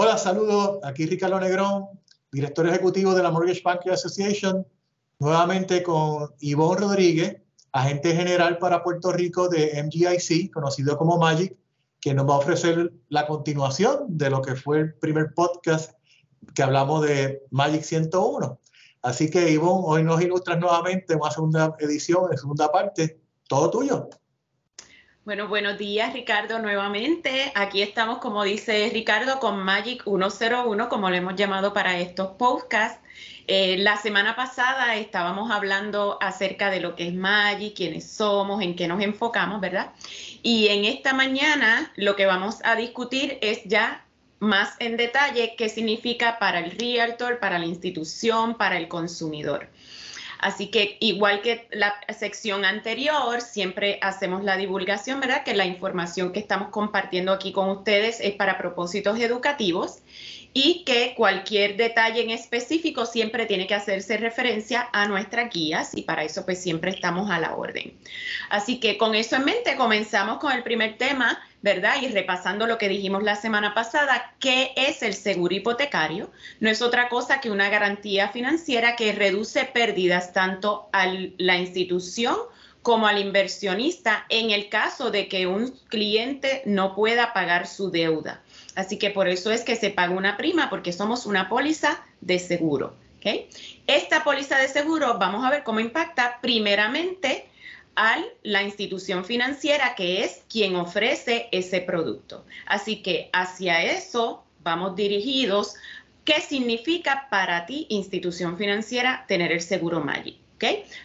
Hola, saludos. Aquí Ricardo Negrón, director ejecutivo de la Mortgage Banking Association, nuevamente con Ivonne Rodríguez, agente general para Puerto Rico de MGIC, conocido como Magic, que nos va a ofrecer la continuación de lo que fue el primer podcast que hablamos de Magic 101. Así que, Ivonne, hoy nos ilustras nuevamente una segunda edición, en segunda parte. Todo tuyo. Bueno, buenos días Ricardo nuevamente. Aquí estamos, como dice Ricardo, con Magic 101, como le hemos llamado para estos podcasts. Eh, la semana pasada estábamos hablando acerca de lo que es Magic, quiénes somos, en qué nos enfocamos, ¿verdad? Y en esta mañana lo que vamos a discutir es ya más en detalle qué significa para el realtor, para la institución, para el consumidor. Así que igual que la sección anterior, siempre hacemos la divulgación, ¿verdad? Que la información que estamos compartiendo aquí con ustedes es para propósitos educativos y que cualquier detalle en específico siempre tiene que hacerse referencia a nuestras guías y para eso pues siempre estamos a la orden. Así que con eso en mente comenzamos con el primer tema, ¿verdad? Y repasando lo que dijimos la semana pasada, ¿qué es el seguro hipotecario? No es otra cosa que una garantía financiera que reduce pérdidas tanto a la institución como al inversionista en el caso de que un cliente no pueda pagar su deuda. Así que por eso es que se paga una prima, porque somos una póliza de seguro. Esta póliza de seguro, vamos a ver cómo impacta primeramente a la institución financiera que es quien ofrece ese producto. Así que hacia eso vamos dirigidos. ¿Qué significa para ti, institución financiera, tener el seguro Magic?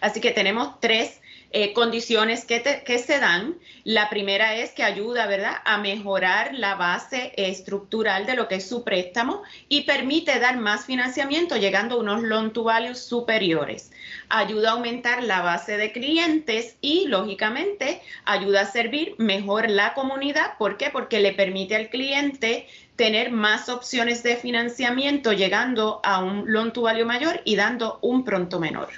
Así que tenemos tres eh, condiciones que, se dan. La primera es que ayuda, ¿verdad?, a mejorar la base estructural de lo que es su préstamo y permite dar más financiamiento llegando a unos loan to values superiores. Ayuda a aumentar la base de clientes y, lógicamente, ayuda a servir mejor la comunidad. ¿Por qué? Porque le permite al cliente tener más opciones de financiamiento llegando a un loan to value mayor y dando un pronto menor.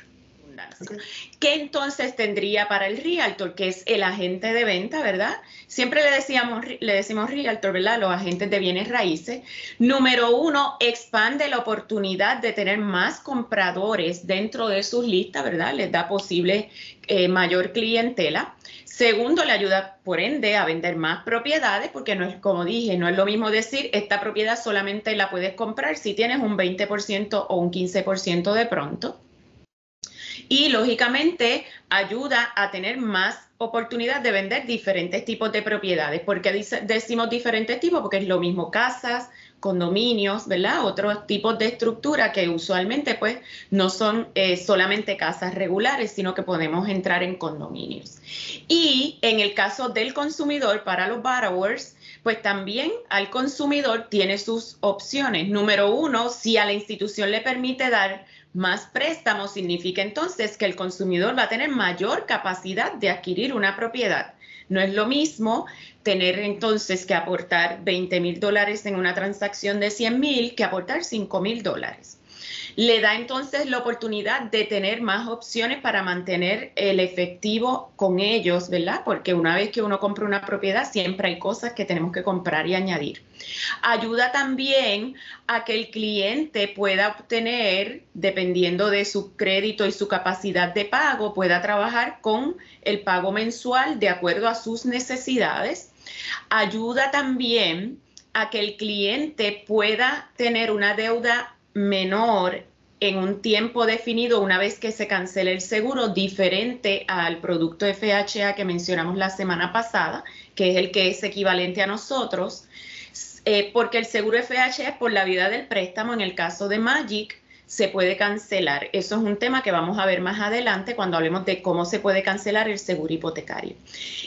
¿Qué entonces tendría para el realtor, que es el agente de venta, verdad? Siempre le, decíamos, le decimos realtor, ¿verdad? Los agentes de bienes raíces. Número uno, expande la oportunidad de tener más compradores dentro de sus listas, ¿verdad? Les da posible eh, mayor clientela. Segundo, le ayuda, por ende, a vender más propiedades, porque no es, como dije, no es lo mismo decir, esta propiedad solamente la puedes comprar si tienes un 20% o un 15% de pronto y lógicamente ayuda a tener más oportunidad de vender diferentes tipos de propiedades. ¿Por qué decimos diferentes tipos? Porque es lo mismo casas, condominios, ¿verdad? Otros tipos de estructura que usualmente pues no son eh, solamente casas regulares, sino que podemos entrar en condominios. Y en el caso del consumidor, para los borrowers, pues también al consumidor tiene sus opciones. Número uno, si a la institución le permite dar más préstamos significa entonces que el consumidor va a tener mayor capacidad de adquirir una propiedad. No es lo mismo tener entonces que aportar 20 mil dólares en una transacción de 100 mil que aportar 5 mil dólares le da entonces la oportunidad de tener más opciones para mantener el efectivo con ellos, ¿verdad? Porque una vez que uno compra una propiedad, siempre hay cosas que tenemos que comprar y añadir. Ayuda también a que el cliente pueda obtener, dependiendo de su crédito y su capacidad de pago, pueda trabajar con el pago mensual de acuerdo a sus necesidades. Ayuda también a que el cliente pueda tener una deuda menor en un tiempo definido una vez que se cancele el seguro, diferente al producto FHA que mencionamos la semana pasada, que es el que es equivalente a nosotros, eh, porque el seguro FHA es por la vida del préstamo, en el caso de Magic, se puede cancelar. Eso es un tema que vamos a ver más adelante cuando hablemos de cómo se puede cancelar el seguro hipotecario.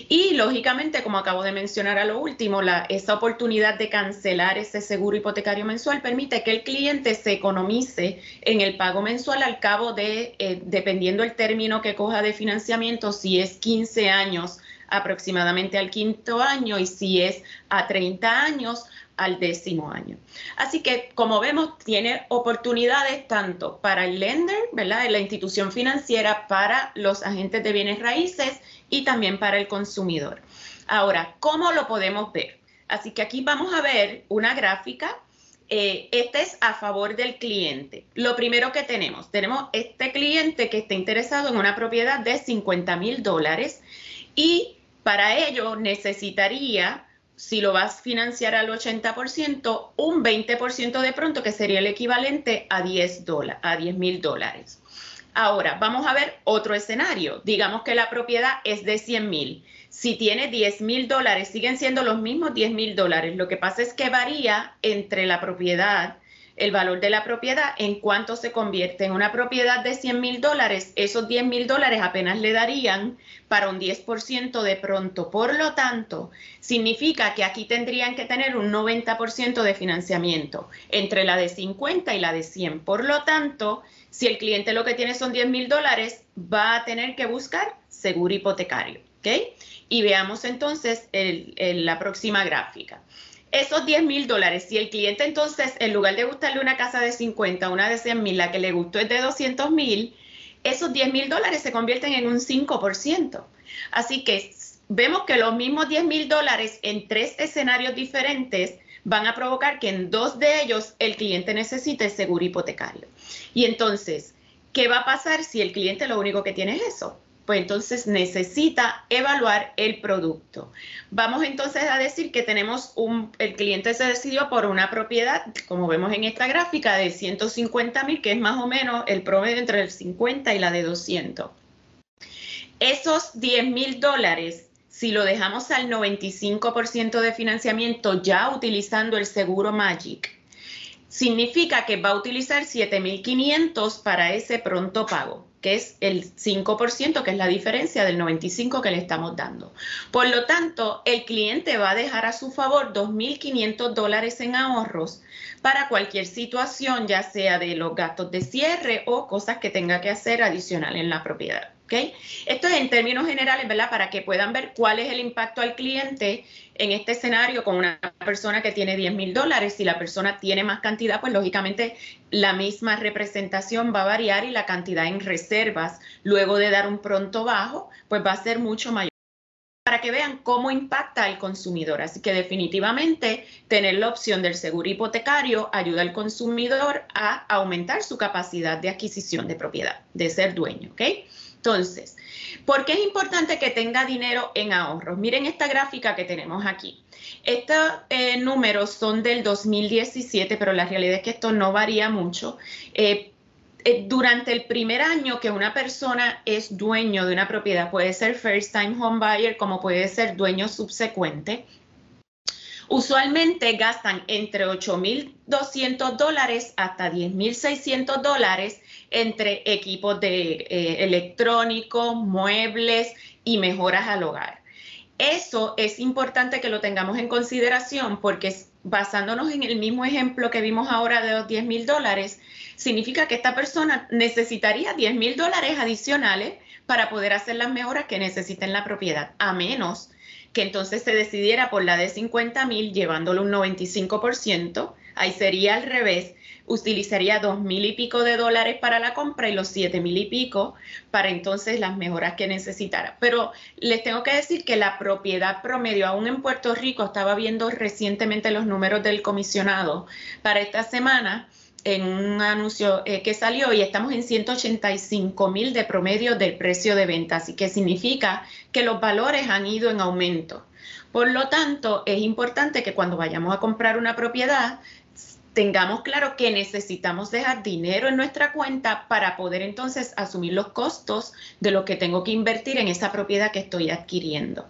Y lógicamente, como acabo de mencionar a lo último, esa oportunidad de cancelar ese seguro hipotecario mensual permite que el cliente se economice en el pago mensual al cabo de, eh, dependiendo el término que coja de financiamiento, si es 15 años aproximadamente al quinto año y si es a 30 años, al décimo año. Así que, como vemos, tiene oportunidades tanto para el lender, ¿verdad? La institución financiera, para los agentes de bienes raíces y también para el consumidor. Ahora, ¿cómo lo podemos ver? Así que aquí vamos a ver una gráfica eh, este es a favor del cliente. Lo primero que tenemos, tenemos este cliente que está interesado en una propiedad de 50 mil dólares y para ello necesitaría, si lo vas a financiar al 80%, un 20% de pronto que sería el equivalente a 10 mil dólares. Ahora, vamos a ver otro escenario. Digamos que la propiedad es de 100 mil. Si tiene 10 mil dólares, siguen siendo los mismos 10 mil dólares. Lo que pasa es que varía entre la propiedad, el valor de la propiedad, en cuánto se convierte en una propiedad de 100 mil dólares. Esos 10 mil dólares apenas le darían para un 10% de pronto. Por lo tanto, significa que aquí tendrían que tener un 90% de financiamiento entre la de 50 y la de 100. Por lo tanto, si el cliente lo que tiene son 10 mil dólares, va a tener que buscar seguro hipotecario. ¿ok? Y veamos entonces la próxima gráfica. Esos 10 mil dólares, si el cliente entonces, en lugar de gustarle una casa de 50, una de 100 mil, la que le gustó es de 200 mil, esos 10 mil dólares se convierten en un 5%. Así que vemos que los mismos 10 mil dólares en tres escenarios diferentes van a provocar que en dos de ellos el cliente necesite seguro hipotecario. Y entonces, ¿qué va a pasar si el cliente lo único que tiene es eso? Pues entonces necesita evaluar el producto. Vamos entonces a decir que tenemos un, el cliente se decidió por una propiedad, como vemos en esta gráfica, de 150 mil, que es más o menos el promedio entre el 50 y la de 200. Esos 10 mil dólares si lo dejamos al 95% de financiamiento ya utilizando el seguro Magic, significa que va a utilizar 7.500 para ese pronto pago, que es el 5%, que es la diferencia del 95% que le estamos dando. Por lo tanto, el cliente va a dejar a su favor 2.500 dólares en ahorros para cualquier situación, ya sea de los gastos de cierre o cosas que tenga que hacer adicional en la propiedad. Esto es en términos generales, ¿verdad? Para que puedan ver cuál es el impacto al cliente en este escenario con una persona que tiene 10 mil dólares. Si la persona tiene más cantidad, pues lógicamente la misma representación va a variar y la cantidad en reservas, luego de dar un pronto bajo, pues va a ser mucho mayor para que vean cómo impacta al consumidor. Así que definitivamente tener la opción del seguro hipotecario ayuda al consumidor a aumentar su capacidad de adquisición de propiedad, de ser dueño, ¿ok? Entonces, ¿por qué es importante que tenga dinero en ahorros? Miren esta gráfica que tenemos aquí. Estos eh, números son del 2017, pero la realidad es que esto no varía mucho. Eh, eh, durante el primer año que una persona es dueño de una propiedad, puede ser first time home buyer como puede ser dueño subsecuente, Usualmente gastan entre 8.200 dólares hasta 10.600 dólares entre equipos de eh, electrónicos, muebles y mejoras al hogar. Eso es importante que lo tengamos en consideración porque basándonos en el mismo ejemplo que vimos ahora de los 10 mil dólares, significa que esta persona necesitaría 10 mil dólares adicionales para poder hacer las mejoras que necesita en la propiedad, a menos que entonces se decidiera por la de 50 mil llevándolo un 95%, ahí sería al revés, utilizaría dos mil y pico de dólares para la compra y los siete mil y pico para entonces las mejoras que necesitara. Pero les tengo que decir que la propiedad promedio, aún en Puerto Rico, estaba viendo recientemente los números del comisionado para esta semana en un anuncio eh, que salió y estamos en 185 mil de promedio del precio de venta, así que significa que los valores han ido en aumento. Por lo tanto, es importante que cuando vayamos a comprar una propiedad tengamos claro que necesitamos dejar dinero en nuestra cuenta para poder entonces asumir los costos de lo que tengo que invertir en esa propiedad que estoy adquiriendo.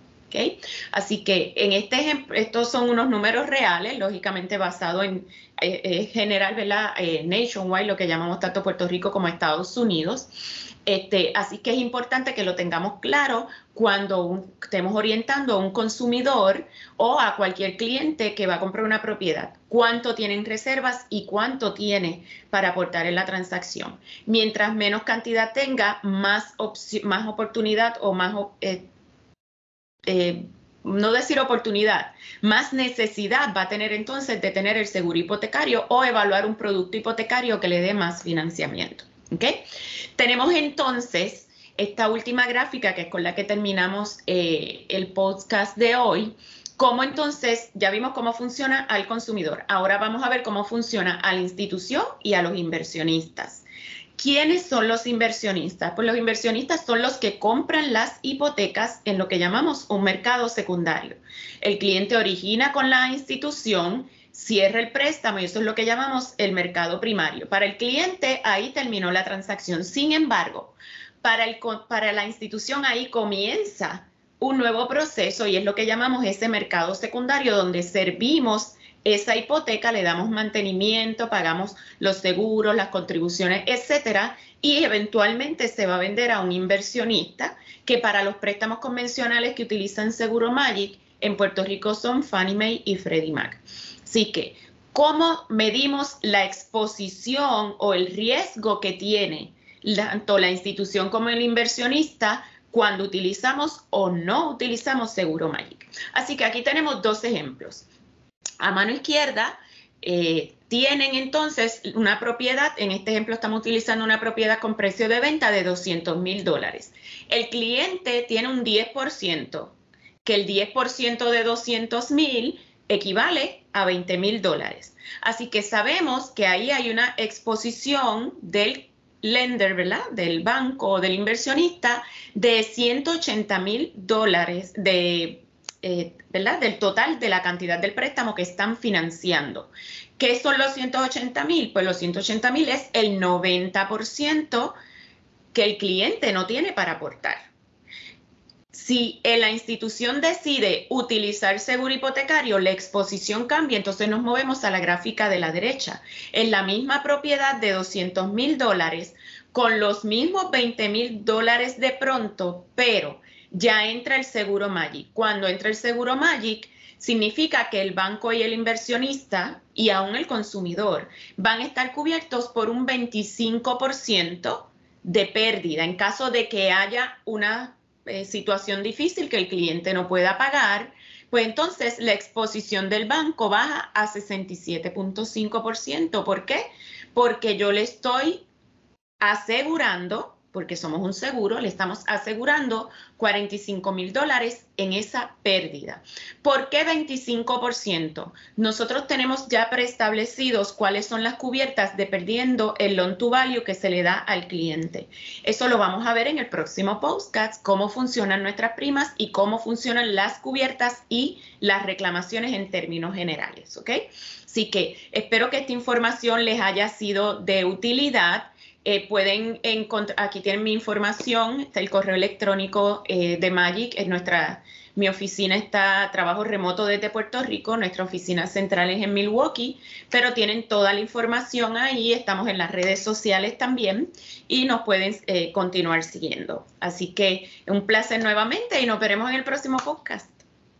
Así que en este ejemplo, estos son unos números reales, lógicamente basados en eh, eh, general, ¿verdad? Eh, nationwide, lo que llamamos tanto Puerto Rico como Estados Unidos. Este, así que es importante que lo tengamos claro cuando estemos orientando a un consumidor o a cualquier cliente que va a comprar una propiedad. Cuánto tiene en reservas y cuánto tiene para aportar en la transacción. Mientras menos cantidad tenga, más, más oportunidad o más eh, no decir oportunidad, más necesidad va a tener entonces de tener el seguro hipotecario o evaluar un producto hipotecario que le dé más financiamiento. Tenemos entonces esta última gráfica que es con la que terminamos eh, el podcast de hoy, ¿Cómo entonces, ya vimos cómo funciona al consumidor? Ahora vamos a ver cómo funciona a la institución y a los inversionistas. ¿Quiénes son los inversionistas? Pues los inversionistas son los que compran las hipotecas en lo que llamamos un mercado secundario. El cliente origina con la institución, cierra el préstamo y eso es lo que llamamos el mercado primario. Para el cliente ahí terminó la transacción. Sin embargo, para, el, para la institución ahí comienza un nuevo proceso y es lo que llamamos ese mercado secundario donde servimos esa hipoteca, le damos mantenimiento, pagamos los seguros, las contribuciones, etcétera, y eventualmente se va a vender a un inversionista que para los préstamos convencionales que utilizan Seguro Magic en Puerto Rico son Fannie Mae y Freddie Mac. Así que, ¿cómo medimos la exposición o el riesgo que tiene tanto la institución como el inversionista cuando utilizamos o no utilizamos Seguro Magic. Así que aquí tenemos dos ejemplos. A mano izquierda eh, tienen entonces una propiedad, en este ejemplo estamos utilizando una propiedad con precio de venta de 200 mil dólares. El cliente tiene un 10%, que el 10% de 200 mil equivale a 20 mil dólares. Así que sabemos que ahí hay una exposición del lender, ¿verdad? Del banco o del inversionista de 180 mil dólares de, eh, ¿verdad? Del total de la cantidad del préstamo que están financiando. ¿Qué son los 180 mil? Pues los 180 mil es el 90% que el cliente no tiene para aportar. Si la institución decide utilizar seguro hipotecario, la exposición cambia, entonces nos movemos a la gráfica de la derecha. En la misma propiedad de 200 mil dólares, con los mismos 20 mil dólares de pronto, pero ya entra el seguro Magic. Cuando entra el seguro Magic, significa que el banco y el inversionista y aún el consumidor van a estar cubiertos por un 25% de pérdida en caso de que haya una eh, situación difícil que el cliente no pueda pagar, pues entonces la exposición del banco baja a 67.5%. ¿Por qué? Porque yo le estoy asegurando porque somos un seguro, le estamos asegurando 45 mil dólares en esa pérdida. ¿Por qué 25%? Nosotros tenemos ya preestablecidos cuáles son las cubiertas dependiendo el loan to value que se le da al cliente. Eso lo vamos a ver en el próximo podcast, cómo funcionan nuestras primas y cómo funcionan las cubiertas y las reclamaciones en términos generales, ¿ok? Así que espero que esta información les haya sido de utilidad. Eh, pueden encontrar, aquí tienen mi información, está el correo electrónico eh, de Magic, es nuestra, mi oficina está trabajo remoto desde Puerto Rico, nuestra oficina central es en Milwaukee, pero tienen toda la información ahí, estamos en las redes sociales también y nos pueden eh, continuar siguiendo. Así que un placer nuevamente y nos veremos en el próximo podcast.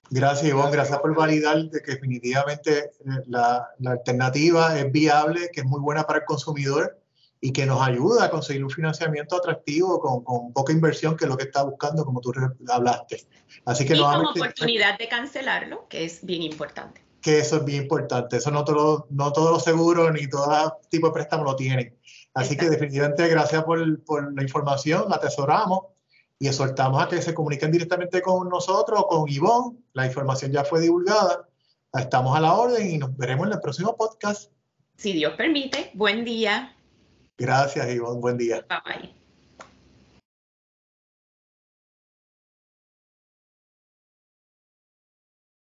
Gracias, Ivonne. Gracias por validar de que definitivamente la, la alternativa es viable, que es muy buena para el consumidor y que nos ayuda a conseguir un financiamiento atractivo con, poca inversión, que es lo que está buscando, como tú hablaste. Así que y como oportunidad de cancelarlo, que es bien importante. Que eso es bien importante. Eso no, todo, no todos los seguros ni todo tipo de préstamo lo tienen. Así que definitivamente gracias por, por, la información, la atesoramos y exhortamos a que se comuniquen directamente con nosotros, con Ivonne. La información ya fue divulgada. Estamos a la orden y nos veremos en el próximo podcast. Si Dios permite, buen día. Gracias, Ivonne. Buen día. Bye bye.